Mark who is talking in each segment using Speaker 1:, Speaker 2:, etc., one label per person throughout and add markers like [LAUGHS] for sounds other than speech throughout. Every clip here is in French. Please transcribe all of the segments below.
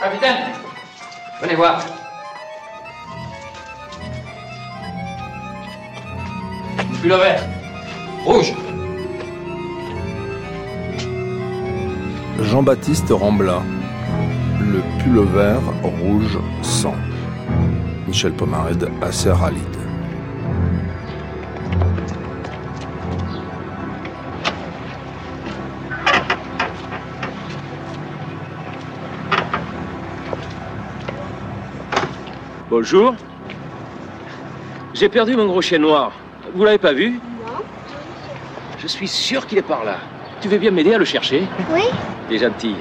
Speaker 1: Capitaine Venez voir. Pull vert. Rouge.
Speaker 2: Jean-Baptiste Rambla. Le pull vert, rouge, sang. Michel Pomarède, Asser Halid.
Speaker 3: Bonjour. J'ai perdu mon gros chien noir. Vous l'avez pas vu?
Speaker 4: Non.
Speaker 3: Je suis sûr qu'il est par là. Tu veux bien m'aider à le chercher?
Speaker 4: Oui
Speaker 3: Les gentil.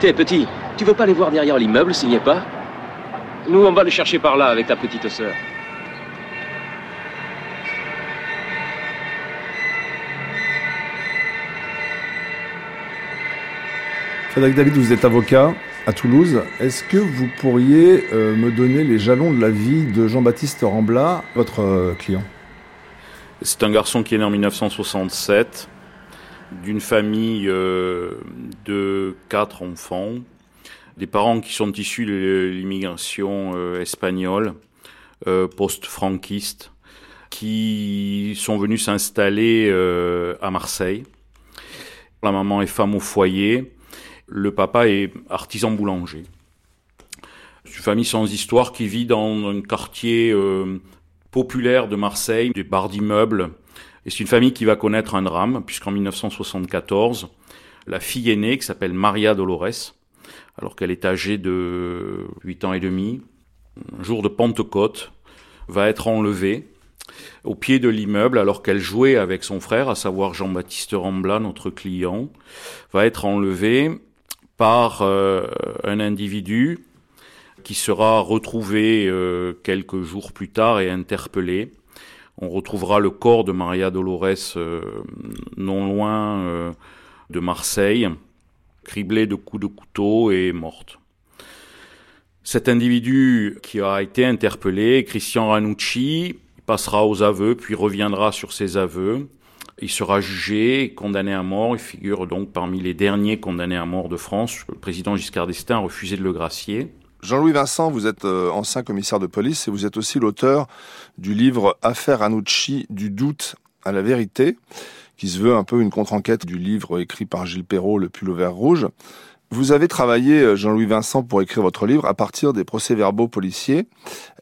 Speaker 3: T'es petit, tu veux pas aller voir derrière l'immeuble s'il n'y est pas? Nous, on va le chercher par là avec ta petite sœur.
Speaker 2: Frédéric David, vous êtes avocat à Toulouse. Est-ce que vous pourriez euh, me donner les jalons de la vie de Jean-Baptiste Rambla, votre euh, client?
Speaker 5: C'est un garçon qui est né en 1967, d'une famille euh, de quatre enfants, des parents qui sont issus de l'immigration espagnole, post-franquiste, qui sont venus s'installer à Marseille. La maman est femme au foyer, le papa est artisan boulanger. C'est une famille sans histoire qui vit dans un quartier euh, populaire de Marseille, des bars d'immeubles. Et c'est une famille qui va connaître un drame, puisqu'en 1974, la fille aînée, qui s'appelle Maria Dolores, alors qu'elle est âgée de 8 ans et demi, un jour de Pentecôte, va être enlevée au pied de l'immeuble alors qu'elle jouait avec son frère, à savoir Jean-Baptiste Rambla, notre client, va être enlevée par euh, un individu qui sera retrouvé euh, quelques jours plus tard et interpellé. On retrouvera le corps de Maria Dolores euh, non loin de Marseille, criblé de coups de couteau et morte. Cet individu qui a été interpellé, Christian Ranucci, passera aux aveux, puis reviendra sur ses aveux. Il sera jugé condamné à mort. Il figure donc parmi les derniers condamnés à mort de France. Le président Giscard d'Estaing a refusé de le gracier.
Speaker 2: Jean-Louis Vincent, vous êtes euh, ancien commissaire de police et vous êtes aussi l'auteur du livre Affaire Ranucci du doute à la vérité, qui se veut un peu une contre-enquête du livre écrit par Gilles Perrault, Le pull au vert rouge. Vous avez travaillé, euh, Jean-Louis Vincent, pour écrire votre livre à partir des procès-verbaux policiers.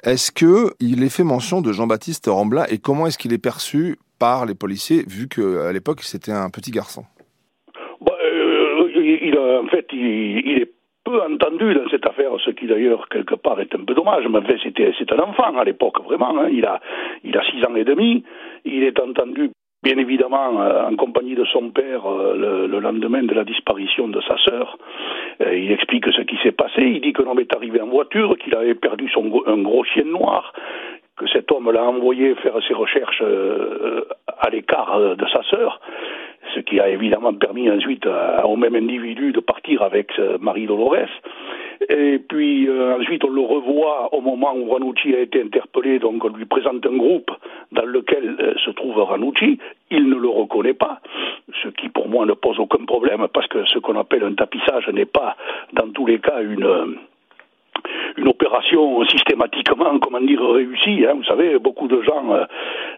Speaker 2: Est-ce que il est fait mention de Jean-Baptiste Rambla et comment est-ce qu'il est perçu par les policiers, vu qu'à l'époque c'était un petit garçon
Speaker 6: Bah, euh, il, en fait, il, est peu entendu dans cette affaire, ce qui d'ailleurs quelque part est un peu dommage. Mais enfin, c'était c'est un enfant à l'époque vraiment. hein. Il a il a six ans et demi. Il est entendu. Bien évidemment, euh, en compagnie de son père, euh, le, le lendemain de la disparition de sa sœur, il explique ce qui s'est passé. Il dit que l'homme est arrivé en voiture, qu'il avait perdu son un gros chien noir, que cet homme l'a envoyé faire ses recherches euh, à l'écart euh, de sa sœur, ce qui a évidemment permis ensuite à- au même individu de partir avec euh, Marie Dolores. Et puis euh, ensuite on le revoit au moment où Ranucci a été interpellé, donc on lui présente un groupe dans lequel euh, se trouve Ranucci, il ne le reconnaît pas, ce qui pour moi ne pose aucun problème parce que ce qu'on appelle un tapissage n'est pas dans tous les cas une euh, une opération systématiquement, réussie. Hein. Vous savez, beaucoup de gens euh,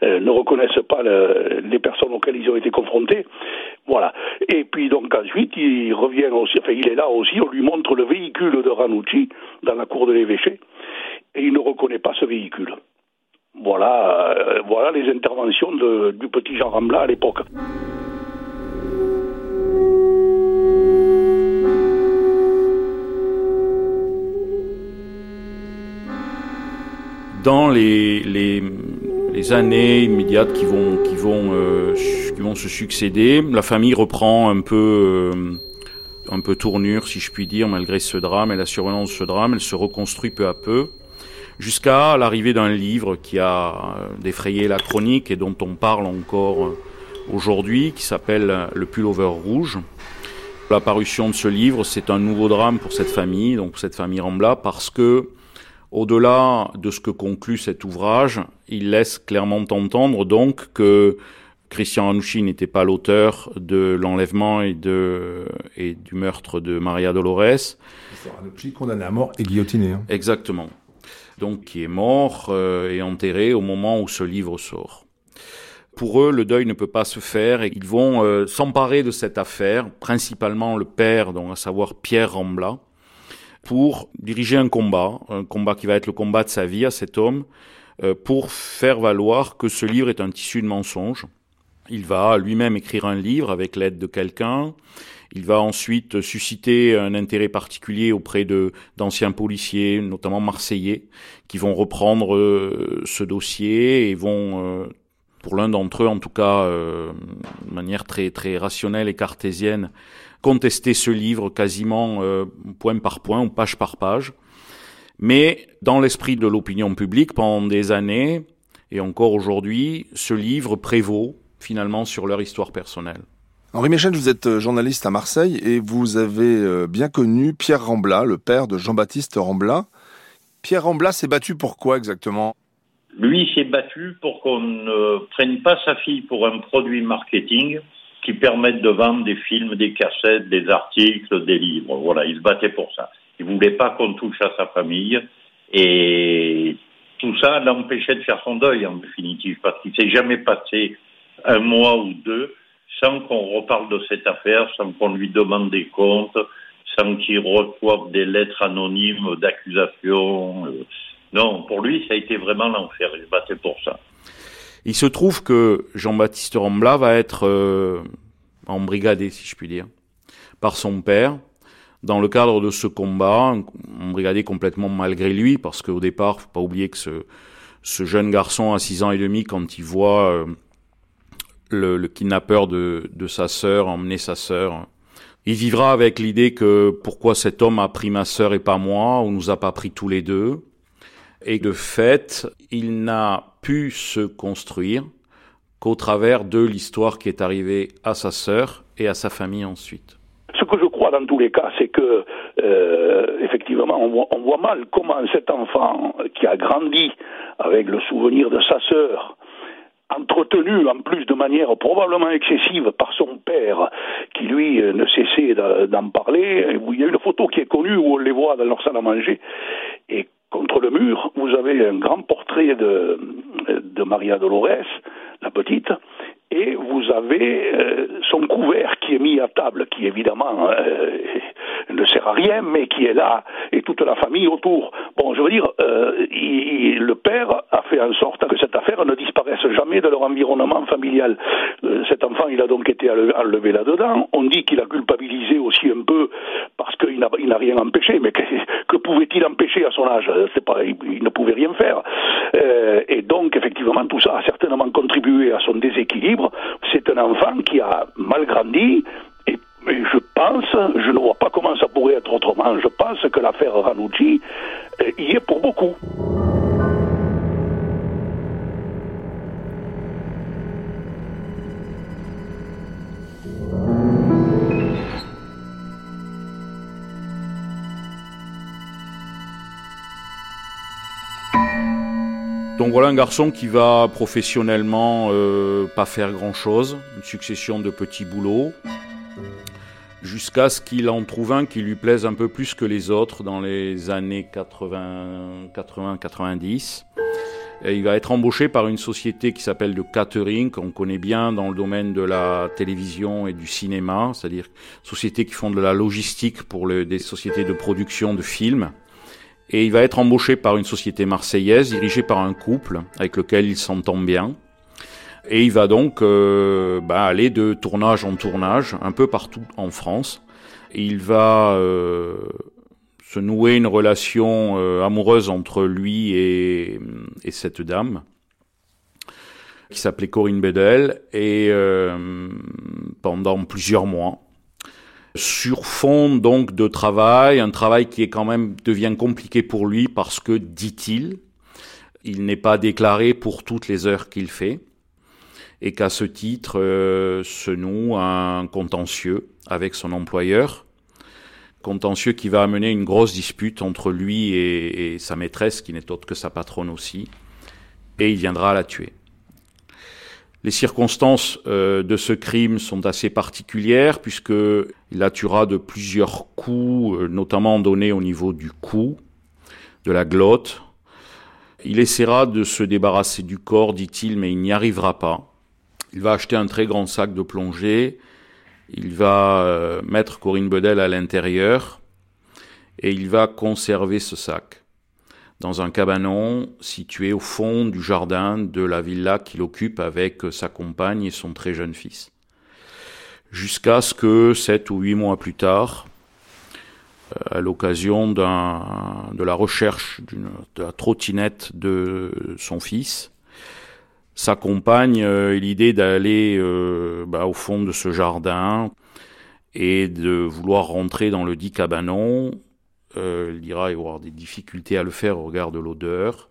Speaker 6: euh, ne reconnaissent pas le- les personnes auxquelles ils ont été confrontés. Voilà. Et puis donc ensuite, il revient aussi, enfin il est là aussi, on lui montre le véhicule de Ranucci dans la cour de l'évêché, et il ne reconnaît pas ce véhicule. Voilà, euh, voilà les interventions du petit Jean Rambla à l'époque.
Speaker 5: Dans les, années immédiates euh, qui vont se succéder, la famille reprend un peu, euh, un peu tournure, si je puis dire, malgré ce drame et la survenance de ce drame. Elle se reconstruit peu à peu, jusqu'à l'arrivée d'un livre qui a euh, défrayé la chronique et dont on parle encore aujourd'hui, qui s'appelle Le pullover rouge. La parution de ce livre, c'est un nouveau drame pour cette famille, donc pour cette famille Rambla, parce que au-delà de ce que conclut cet ouvrage, il laisse clairement entendre donc que Christian Anouchi n'était pas l'auteur de l'enlèvement et, de, et du meurtre de Maria Dolores.
Speaker 2: Anouchi condamné à mort et guillotiné. Hein.
Speaker 5: Exactement. Donc qui est mort euh, et enterré au moment où ce livre sort. Pour eux, le deuil ne peut pas se faire et ils vont euh, s'emparer de cette affaire, principalement le père, donc à savoir Pierre Rambla, pour diriger un combat, un combat qui va être le combat de sa vie à cet homme, euh, pour faire valoir que ce livre est un tissu de mensonges. Il va lui-même écrire un livre avec l'aide de quelqu'un. Il va ensuite susciter un intérêt particulier auprès de d'anciens policiers, notamment marseillais, qui vont reprendre euh, ce dossier et vont, euh, pour l'un d'entre eux en tout cas, de manière très très rationnelle et cartésienne, contester ce livre quasiment point par point ou page par page. Mais dans l'esprit de l'opinion publique, pendant des années, et encore aujourd'hui, ce livre prévaut finalement sur leur histoire personnelle.
Speaker 2: Henri Michel, vous êtes euh, journaliste à Marseille et vous avez euh, bien connu Pierre Rambla, le père de Jean-Baptiste Rambla. Pierre Rambla s'est battu pour quoi exactement?
Speaker 4: Lui s'est battu pour qu'on ne prenne pas sa fille pour un produit marketing qui permette de vendre des films, des cassettes, des articles, des livres. Voilà, il se battait pour ça. Il voulait pas qu'on touche à sa famille. Et tout ça l'empêchait de faire son deuil, en définitive, parce qu'il s'est jamais passé un mois ou deux sans qu'on reparle de cette affaire, sans qu'on lui demande des comptes, sans qu'il reçoive des lettres anonymes d'accusation. Non, pour lui, ça a été vraiment l'enfer. Il se battait pour ça.
Speaker 5: Il se trouve que Jean-Baptiste Rambla va être euh, embrigadé, si je puis dire, par son père, dans le cadre de ce combat, embrigadé complètement malgré lui, parce qu'au départ, faut pas oublier que ce, jeune garçon à 6 ans et demi, quand il voit euh, le, le, kidnappeur de, de sa sœur emmener sa sœur, il vivra avec l'idée que pourquoi cet homme a pris ma sœur et pas moi, ou nous a pas pris tous les deux. Et de fait, il n'a pu se construire qu'au travers de l'histoire qui est arrivée à sa sœur et à sa famille ensuite
Speaker 6: dans tous les cas, c'est que euh, effectivement, on voit, on voit, mal comment cet enfant qui a grandi avec le souvenir de sa sœur, entretenu en plus de manière probablement excessive par son père, qui lui ne cessait d'en parler. Il y a une photo qui est connue où on les voit dans leur salle à manger. Et contre le mur, vous avez un grand portrait de, Maria Dolores, la petite, et vous avez euh, son couvert qui est mis à table, qui évidemment euh, ne sert à rien, mais qui est là, et toute la famille autour. Bon, je veux dire, euh, il, le père a fait en sorte que cette affaire ne disparaisse jamais de leur environnement familial. cet enfant, il a donc été enlevé là-dedans. On dit qu'il a culpabilisé aussi un peu parce qu'il n'a rien empêché, mais que, que pouvait-il empêcher à son âge? Pas, il, il, ne pouvait rien faire. et donc, effectivement, tout ça a certainement contribué à son déséquilibre c'est un enfant qui a mal grandi. Et, je pense, je ne vois pas comment ça pourrait être autrement. Je pense que l'affaire Ranucci euh, y est pour beaucoup.
Speaker 5: Donc voilà un garçon qui va professionnellement euh, pas faire grand chose, une succession de petits boulots, jusqu'à ce qu'il en trouve un qui lui plaise un peu plus que les autres dans les années 80-90. Et il va être embauché par une société qui s'appelle de catering, qu'on connaît bien dans le domaine de la télévision et du cinéma, c'est-à-dire sociétés qui font de la logistique pour des sociétés de production de films et il va être embauché par une société marseillaise dirigée par un couple avec lequel il s'entend bien. Et il va donc euh, bah, aller de tournage en tournage un peu partout en France. Il va euh, se nouer une relation euh, amoureuse entre lui et, et cette dame qui s'appelait Corinne Bedel et euh, pendant plusieurs mois sur fond donc de travail, un travail qui est quand même devient compliqué pour lui parce que, dit-il, il n'est pas déclaré pour toutes les heures qu'il fait et qu'à ce titre euh, se noue un contentieux avec son employeur, contentieux qui va amener une grosse dispute entre lui et, sa maîtresse, qui n'est autre que sa patronne aussi, et il viendra la tuer. Les circonstances euh, de ce crime sont assez particulières puisque il la tuera de plusieurs coups, euh, notamment donnés au niveau du cou, de la glotte. Il essaiera de se débarrasser du corps, dit-il, mais il n'y arrivera pas. Il va acheter un très grand sac de plongée. Il va euh, mettre Corinne Bedel à l'intérieur et il va conserver ce sac dans un cabanon situé au fond du jardin de la villa qu'il occupe avec sa compagne et son très jeune fils. Jusqu'à ce que, sept ou huit mois plus tard, euh, à l'occasion de la recherche de la trottinette de son fils, sa compagne ait l'idée d'aller euh, bah, au fond de ce jardin et de vouloir rentrer dans le dit cabanon euh, il ira y avoir des difficultés à le faire au regard de l'odeur.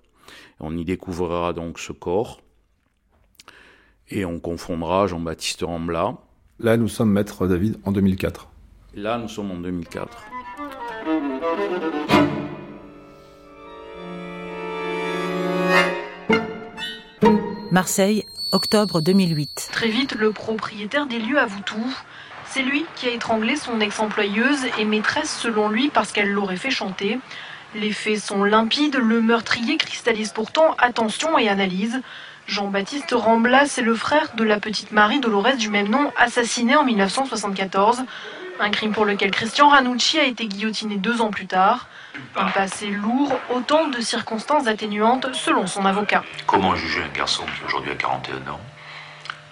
Speaker 5: On y découvrira donc ce corps. Et on confondra Jean-Baptiste Rambla.
Speaker 2: Là, nous sommes, maître David, en 2004.
Speaker 5: Là, nous sommes en 2004.
Speaker 7: Marseille, octobre 2008.
Speaker 8: Très vite, le propriétaire des lieux avoue tout. C'est lui qui a étranglé son ex-employeuse et maîtresse selon lui parce qu'elle l'aurait fait chanter. Les faits sont limpides, le meurtrier cristallise pourtant attention et analyse. Jean-Baptiste Rambla, c'est le frère de la petite Marie Dolores du même nom, assassinée en 1974. Un crime pour lequel Christian Ranucci a été guillotiné deux ans plus tard. Un passé lourd, autant de circonstances atténuantes selon son avocat.
Speaker 9: Comment juger un garçon qui aujourd'hui a 41 ans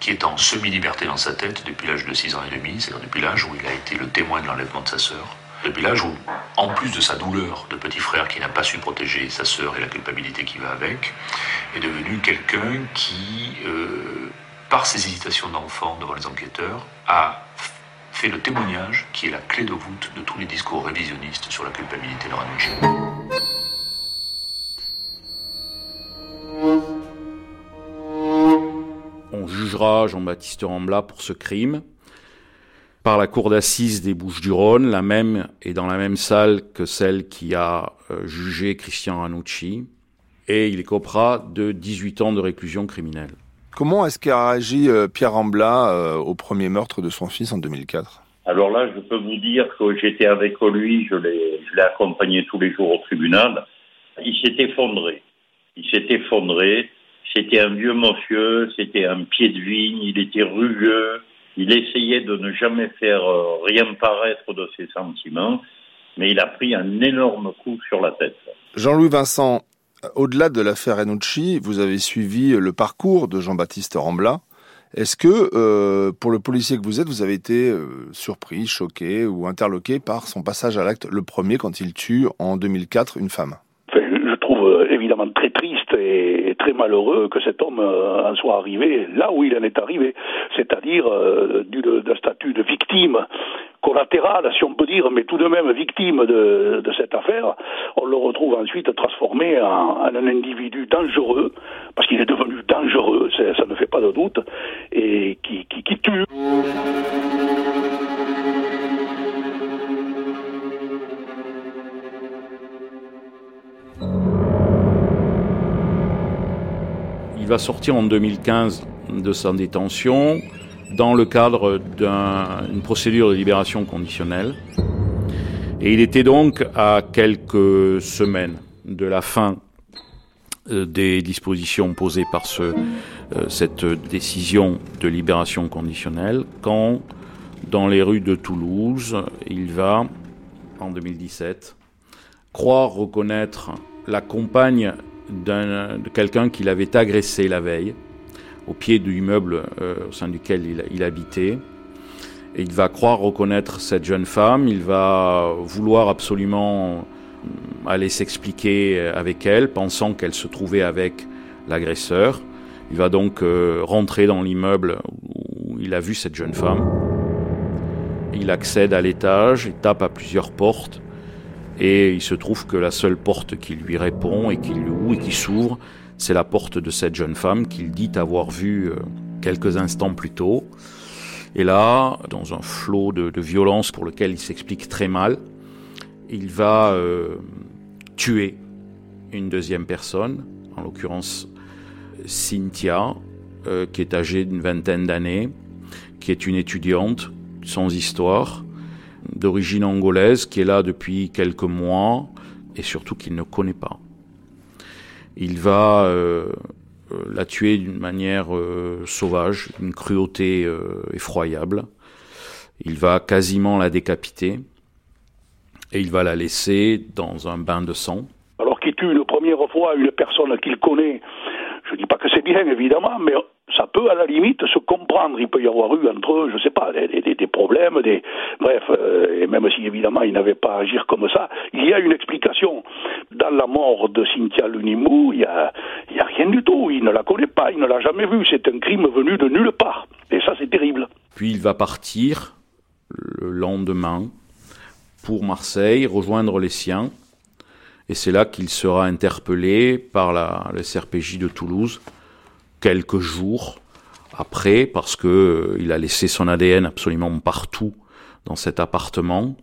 Speaker 9: qui est en semi-liberté dans sa tête depuis l'âge de 6 ans et demi, c'est-à-dire depuis l'âge où il a été le témoin de l'enlèvement de sa sœur, depuis l'âge où, en plus de sa douleur de petit frère qui n'a pas su protéger sa sœur et la culpabilité qui va avec, est devenu quelqu'un qui, euh, par ses hésitations d'enfant devant les enquêteurs, a fait le témoignage qui est la clé de voûte de tous les discours révisionnistes sur la culpabilité de Ranucci.
Speaker 5: jugera Jean-Baptiste Rambla pour ce crime par la cour d'assises des Bouches-du-Rhône, la même et dans la même salle que celle qui a euh, jugé Christian Ranucci, et il écopera de 18 ans de réclusion criminelle.
Speaker 2: Comment est-ce qu'a réagi euh, Pierre Rambla euh, au premier meurtre de son fils en 2004
Speaker 4: Alors là, je peux vous dire que j'étais avec lui, je l'ai accompagné tous les jours au tribunal. Il s'est effondré. Il s'est effondré. C'était un vieux monsieur, c'était un pied de vigne, il était rugueux, il essayait de ne jamais faire euh, rien paraître de ses sentiments, mais il a pris un énorme coup sur la tête.
Speaker 2: Jean-Louis Vincent, au-delà de l'affaire Renucci, vous avez suivi le parcours de Jean-Baptiste Rambla. Est-ce que, euh, pour le policier que vous êtes, vous avez été euh, surpris, choqué ou interloqué par son passage à l'acte le premier quand il tue en 2004 une femme?
Speaker 6: Évidemment très triste et très malheureux que cet homme euh, en soit arrivé là où il en est arrivé, c'est-à-dire euh, d'un statut de victime collatérale, si on peut dire, mais tout de même victime de, cette affaire, on le retrouve ensuite transformé en, un individu dangereux, parce qu'il est devenu dangereux, ça ne fait pas de doute,
Speaker 5: sortir en 2015 de sa détention dans le cadre d'une procédure de libération conditionnelle. Et il était donc à quelques semaines de la fin euh, des dispositions posées par euh, cette décision de libération conditionnelle quand, dans les rues de Toulouse, il va, en 2017, croire reconnaître la compagne de quelqu'un qu'il avait agressé la veille au pied du immeuble euh, au sein duquel il, habitait. Et il va croire reconnaître cette jeune femme, il va vouloir absolument euh, aller s'expliquer avec elle, pensant qu'elle se trouvait avec l'agresseur. Il va donc euh, rentrer dans l'immeuble où il a vu cette jeune femme. Il accède à l'étage, il tape à plusieurs portes. Et il se trouve que la seule porte qui lui répond et qui lui ouvre et qui s'ouvre, c'est la porte de cette jeune femme qu'il dit avoir vue euh, quelques instants plus tôt. Et là, dans un flot de, violence pour lequel il s'explique très mal, il va euh, tuer une deuxième personne, en l'occurrence Cynthia, euh, qui est âgée d'une vingtaine d'années, qui est une étudiante sans histoire, d'origine angolaise, qui est là depuis quelques mois et surtout qu'il ne connaît pas. Il va euh, euh, la tuer d'une manière euh, sauvage, une cruauté effroyable. Il va quasiment la décapiter et il va la laisser dans un bain de sang.
Speaker 6: Alors qu'il tue une première fois une personne qu'il connaît, je dis pas que c'est bien évidemment, mais ça peut à la limite se comprendre. Il peut y avoir eu entre eux, je sais pas, des, problèmes, des bref, euh, et même si évidemment il n'avait pas à agir comme ça, il y a une explication. Dans la mort de Cynthia Lunimou, il y a, il y a rien du tout. Il ne la connaît pas, il ne l'a jamais vue. C'est un crime venu de nulle part. Et ça, c'est terrible.
Speaker 5: Puis il va partir le lendemain pour Marseille, rejoindre les siens. Et c'est là qu'il sera interpellé par la, le CRPJ de Toulouse quelques jours après, parce que euh, il a laissé son ADN absolument partout dans cet appartement,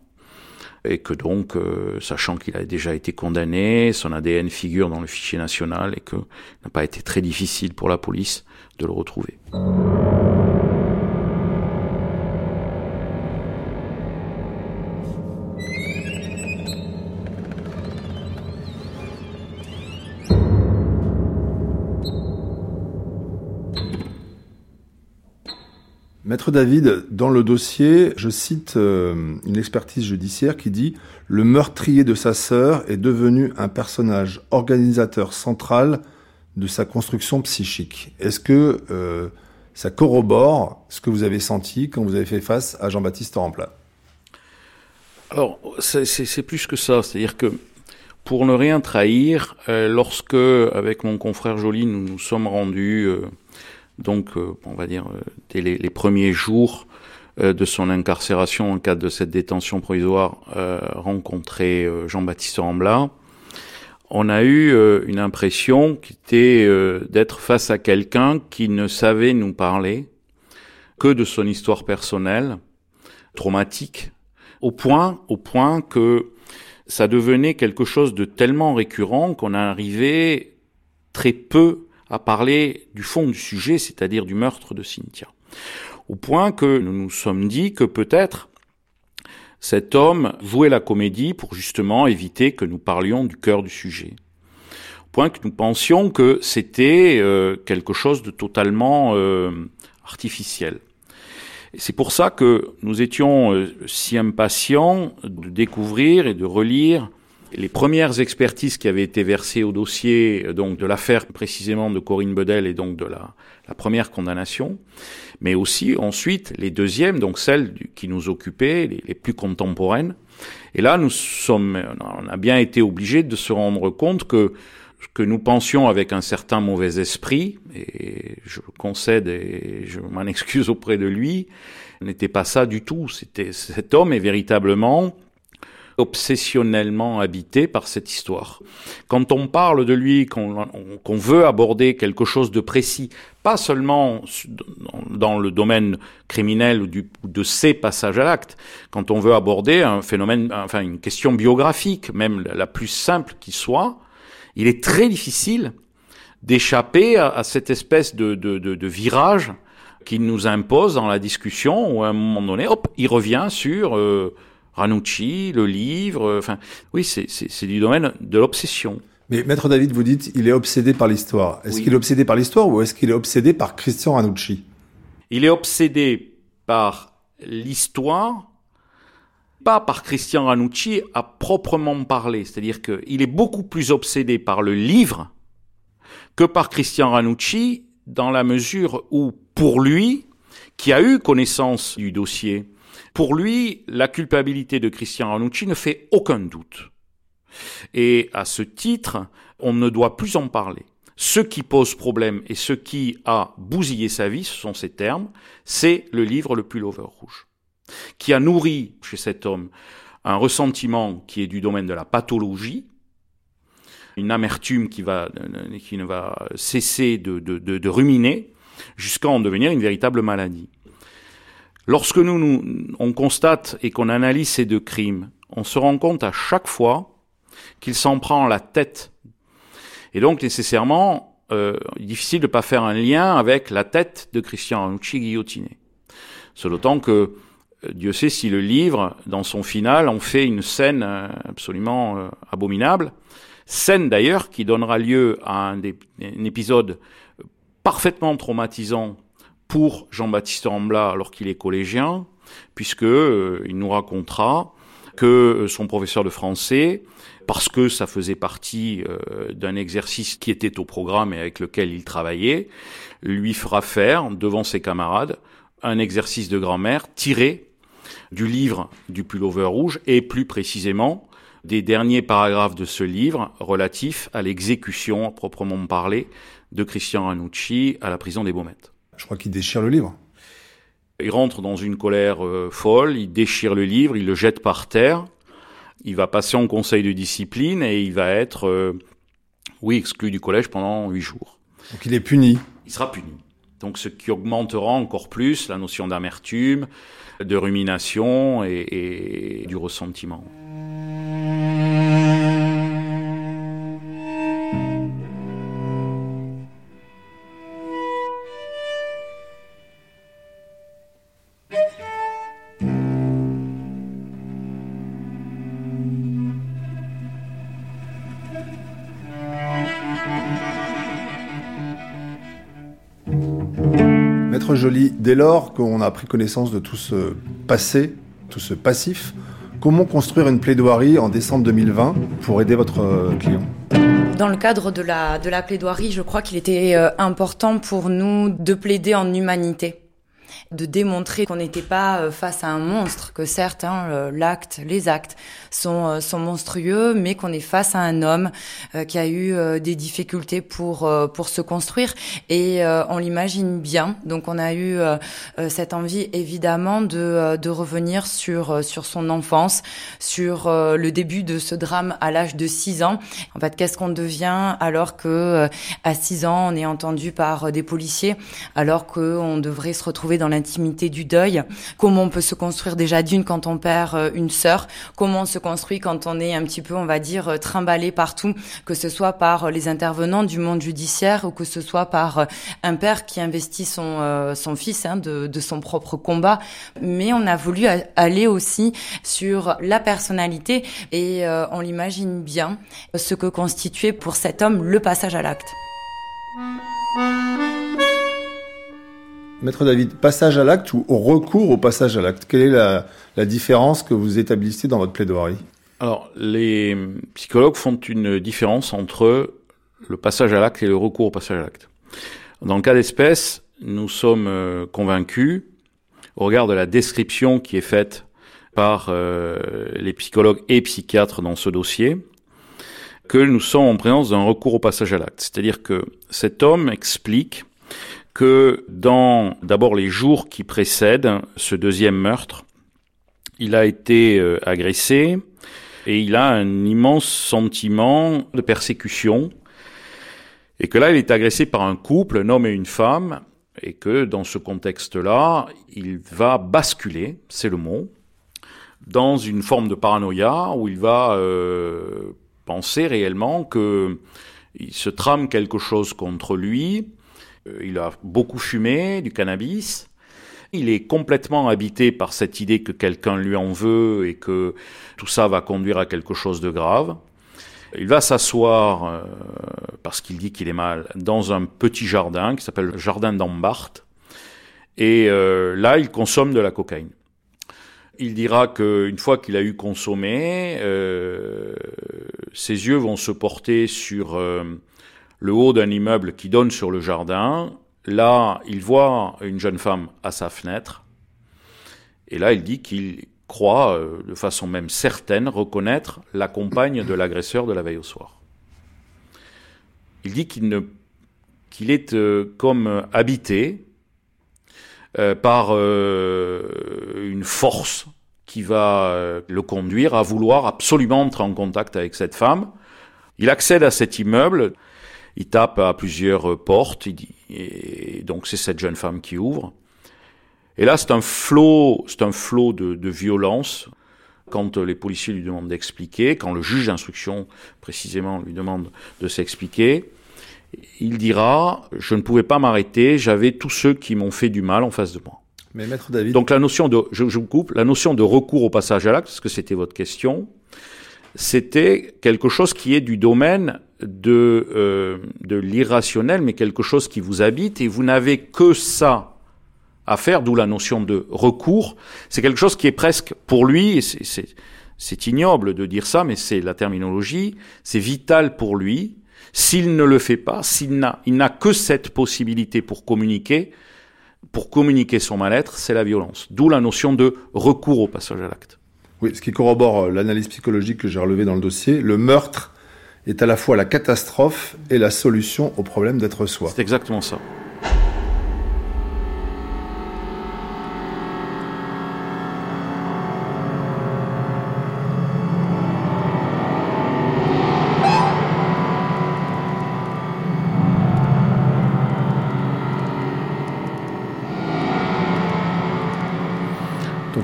Speaker 5: et que donc, euh, sachant qu'il a déjà été condamné, son ADN figure dans le fichier national, et que n'a pas été très difficile pour la police de le retrouver.
Speaker 2: Maître David, dans le dossier, je cite euh, une expertise judiciaire qui dit Le meurtrier de sa sœur est devenu un personnage organisateur central de sa construction psychique. Est-ce que euh, ça corrobore ce que vous avez senti quand vous avez fait face à Jean-Baptiste Ramplat
Speaker 5: Alors, c'est plus que ça. C'est-à-dire que pour ne rien trahir, euh, lorsque, avec mon confrère Joly, nous nous sommes rendus donc, euh, on va dire, euh, dès les, premiers jours euh, de son incarcération en cadre de cette détention provisoire, rencontrer Jean-Baptiste Rambla, on a eu une impression qui était d'être face à quelqu'un qui ne savait nous parler que de son histoire personnelle, traumatique, au point, au point que ça devenait quelque chose de tellement récurrent qu'on arrivait très peu à parler du fond du sujet, c'est-à-dire du meurtre de Cynthia. Au point que nous nous sommes dit que peut-être cet homme jouait la comédie pour justement éviter que nous parlions du cœur du sujet. Au point que nous pensions que c'était euh, quelque chose de totalement euh, artificiel. C'est pour ça que nous étions euh, si impatients de découvrir et de relire les premières expertises qui avaient été versées au dossier donc de l'affaire précisément de Corinne Bedel et donc de la, première condamnation, mais aussi ensuite les deuxièmes, donc celles qui nous occupaient, les, les, plus contemporaines. Et là, nous sommes, on a bien été obligés de se rendre compte que ce que nous pensions avec un certain mauvais esprit, et je concède et je m'en [LAUGHS] excuse auprès de lui, n'était pas ça du tout. C'était cet homme est véritablement obsessionnellement habité par cette histoire. Quand on parle de lui, qu'on qu veut aborder quelque chose de précis, pas seulement dans le domaine criminel ou, de ses passages à l'acte, quand on veut aborder un phénomène, enfin une question biographique, même la plus simple qui soit, il est très difficile d'échapper à, cette espèce de, de, virage qui nous impose dans la discussion où à un moment donné, hop, il revient sur euh, Ranucci, le livre, euh, enfin, oui, c'est du domaine de l'obsession.
Speaker 2: Mais Maître David, vous dites, il est obsédé par l'histoire. Est-ce oui. qu'il est obsédé par l'histoire ou est-ce qu'il est obsédé par Christian Ranucci?
Speaker 5: Il est obsédé par l'histoire, pas par Christian Ranucci à proprement parler. C'est-à-dire qu'il est beaucoup plus obsédé par le livre que par Christian Ranucci dans la mesure où, pour lui, qui a eu connaissance du dossier, pour lui, la culpabilité de Christian Ranucci ne fait aucun doute. Et à ce titre, on ne doit plus en parler. Ce qui pose problème et ce qui a bousillé sa vie, ce sont ces termes, c'est le livre Le Pullover Rouge, qui a nourri chez cet homme un ressentiment qui est du domaine de la pathologie, une amertume qui, va, ne va cesser de ruminer jusqu'à en devenir une véritable maladie. Lorsque nous, nous on constate et qu'on analyse ces deux crimes, on se rend compte à chaque fois qu'il s'en prend la tête. Et donc nécessairement, euh, difficile de ne pas faire un lien avec la tête de Christian Ranucci guillotiné. C'est d'autant que euh, Dieu sait si le livre, dans son final, en fait une scène euh, absolument euh, abominable. Scène d'ailleurs qui donnera lieu à un épisode parfaitement traumatisant pour Jean-Baptiste Rambla alors qu'il est collégien, puisque il nous racontera que son professeur de français, parce que ça faisait partie d'un exercice qui était au programme et avec lequel il travaillait, lui fera faire devant ses camarades un exercice de grammaire tiré du livre du pullover rouge et plus précisément des derniers paragraphes de ce livre relatifs à l'exécution proprement parlée de Christian Ranucci à la prison des Baumettes.
Speaker 2: Je crois qu'il déchire le livre.
Speaker 5: Il rentre dans une colère euh, folle, il déchire le livre, il le jette par terre, il va passer en conseil de discipline et il va être, euh, oui, exclu du collège pendant huit jours.
Speaker 2: Donc il est puni.
Speaker 5: Il sera puni. Donc ce qui augmentera encore plus la notion d'amertume, de rumination et, et du ressentiment.
Speaker 2: Dès lors qu'on a pris connaissance de tout ce passé, tout ce passif, comment construire une plaidoirie en décembre 2020 pour aider votre euh, client?
Speaker 10: Dans le cadre de la, plaidoirie, je crois qu'il était euh, important pour nous de plaider en humanité de démontrer qu'on n'était pas euh, face à un monstre, que certes, hein, l'acte, les actes sont, euh, sont monstrueux, mais qu'on est face à un homme euh, qui a eu des difficultés pour, pour se construire. Et on l'imagine bien. Donc on a eu cette envie, évidemment, de, de revenir sur, sur son enfance, sur le début de ce drame à l'âge de 6 ans. En fait, qu'est-ce qu'on devient alors que à 6 ans, on est entendu par des policiers, alors qu'on devrait se retrouver dans l'intimité du deuil, comment on peut se construire déjà d'une quand on perd euh, une sœur, comment on se construit quand on est un petit peu, on va dire, euh, trimballé partout, que ce soit par euh, les intervenants du monde judiciaire ou que ce soit par un père qui investit son, son fils hein, de son propre combat. Mais on a voulu aller aussi sur la personnalité et on l'imagine bien ce que constituait pour cet homme le passage à l'acte.
Speaker 2: Maître David, passage à l'acte ou recours au passage à l'acte Quelle est la, la, différence que vous établissez dans votre plaidoirie?
Speaker 5: Alors, les psychologues font une différence entre le passage à l'acte et le recours au passage à l'acte. Dans le cas d'espèce, nous sommes euh, convaincus, au regard de la description qui est faite par euh, les psychologues et psychiatres dans ce dossier, que nous sommes en présence d'un recours au passage à l'acte. C'est-à-dire que cet homme explique que dans d'abord les jours qui précèdent ce deuxième meurtre, il a été euh, agressé et il a un immense sentiment de persécution et que là il est agressé par un couple, un homme et une femme, et que dans ce contexte-là, il va basculer, c'est le mot, dans une forme de paranoïa où il va euh, penser réellement que il se trame quelque chose contre lui, il a beaucoup fumé du cannabis. Il est complètement habité par cette idée que quelqu'un lui en veut et que tout ça va conduire à quelque chose de grave. Il va s'asseoir, euh, parce qu'il dit qu'il est mal, dans un petit jardin qui s'appelle le jardin d'Ambart. Et euh, là, il consomme de la cocaïne. Il dira qu'une fois qu'il a eu consommé, ses yeux vont se porter sur le haut d'un immeuble qui donne sur le jardin. Là, il voit une jeune femme à sa fenêtre. Et là, il dit qu'il croit, euh, de façon même certaine, reconnaître la compagne de l'agresseur de la veille au soir. Il dit qu'il est euh, comme habité euh, par une force qui va le conduire à vouloir absolument entrer en contact avec cette femme. Il accède à cet immeuble il tape à plusieurs portes, et donc c'est cette jeune femme qui ouvre. Et là, c'est un flot, c'est un flot de, de, violence. Quand les policiers lui demandent d'expliquer, quand le juge d'instruction précisément lui demande de s'expliquer, il dira je ne pouvais pas m'arrêter, j'avais tous ceux qui m'ont fait du mal en face de moi.
Speaker 2: Mais maître David.
Speaker 5: Donc la notion de, je, je vous coupe, la notion de recours au passage à l'acte, parce que c'était votre question, c'était quelque chose qui est du domaine de, euh, de l'irrationnel, mais quelque chose qui vous habite, et vous n'avez que ça à faire, d'où la notion de recours. C'est quelque chose qui est presque, pour lui, c'est ignoble de dire ça, mais c'est la terminologie, c'est vital pour lui. S'il ne le fait pas, s'il n'a, n'a que cette possibilité pour communiquer, pour communiquer son mal-être, c'est la violence. D'où la notion de recours au passage à l'acte.
Speaker 2: Oui, ce qui corrobore euh, l'analyse psychologique que j'ai relevée dans le dossier, le meurtre est à la fois la catastrophe et la solution au problème d'être soi.
Speaker 5: C'est exactement ça.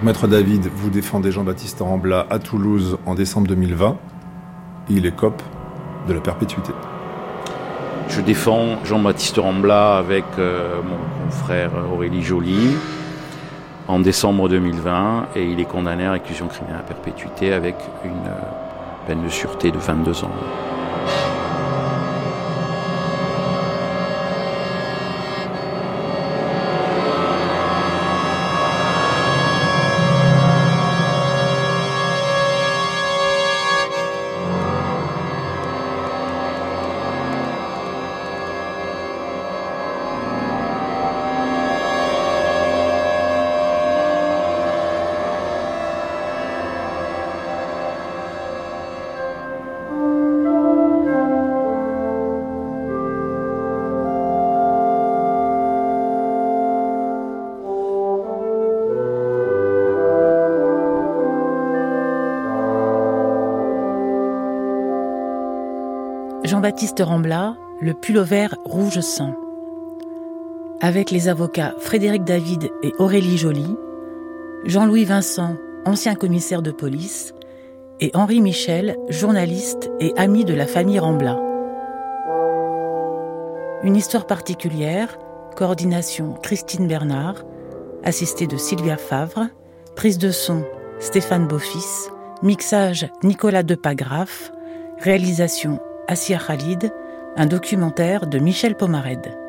Speaker 2: Maître David, vous défendez Jean-Baptiste Rambla à Toulouse en décembre 2020. Il est cop de la perpétuité.
Speaker 5: Je défends Jean-Baptiste Rambla avec euh, mon confrère Aurélie Joly en décembre 2020 et il est condamné à réclusion criminelle à perpétuité avec une euh, peine de sûreté de 22 ans.
Speaker 7: Jean-Baptiste Rambla, le pullover rouge sang. Avec les avocats Frédéric David et Aurélie Joly, Jean-Louis Vincent, ancien commissaire de police, et Henri Michel, journaliste et ami de la famille Rambla. Une histoire particulière, coordination Christine Bernard, assistée de Sylvia Favre, prise de son Stéphane Beaufils, mixage Nicolas Depagraf, réalisation Assia Khalid, un documentaire de Michel Pomared.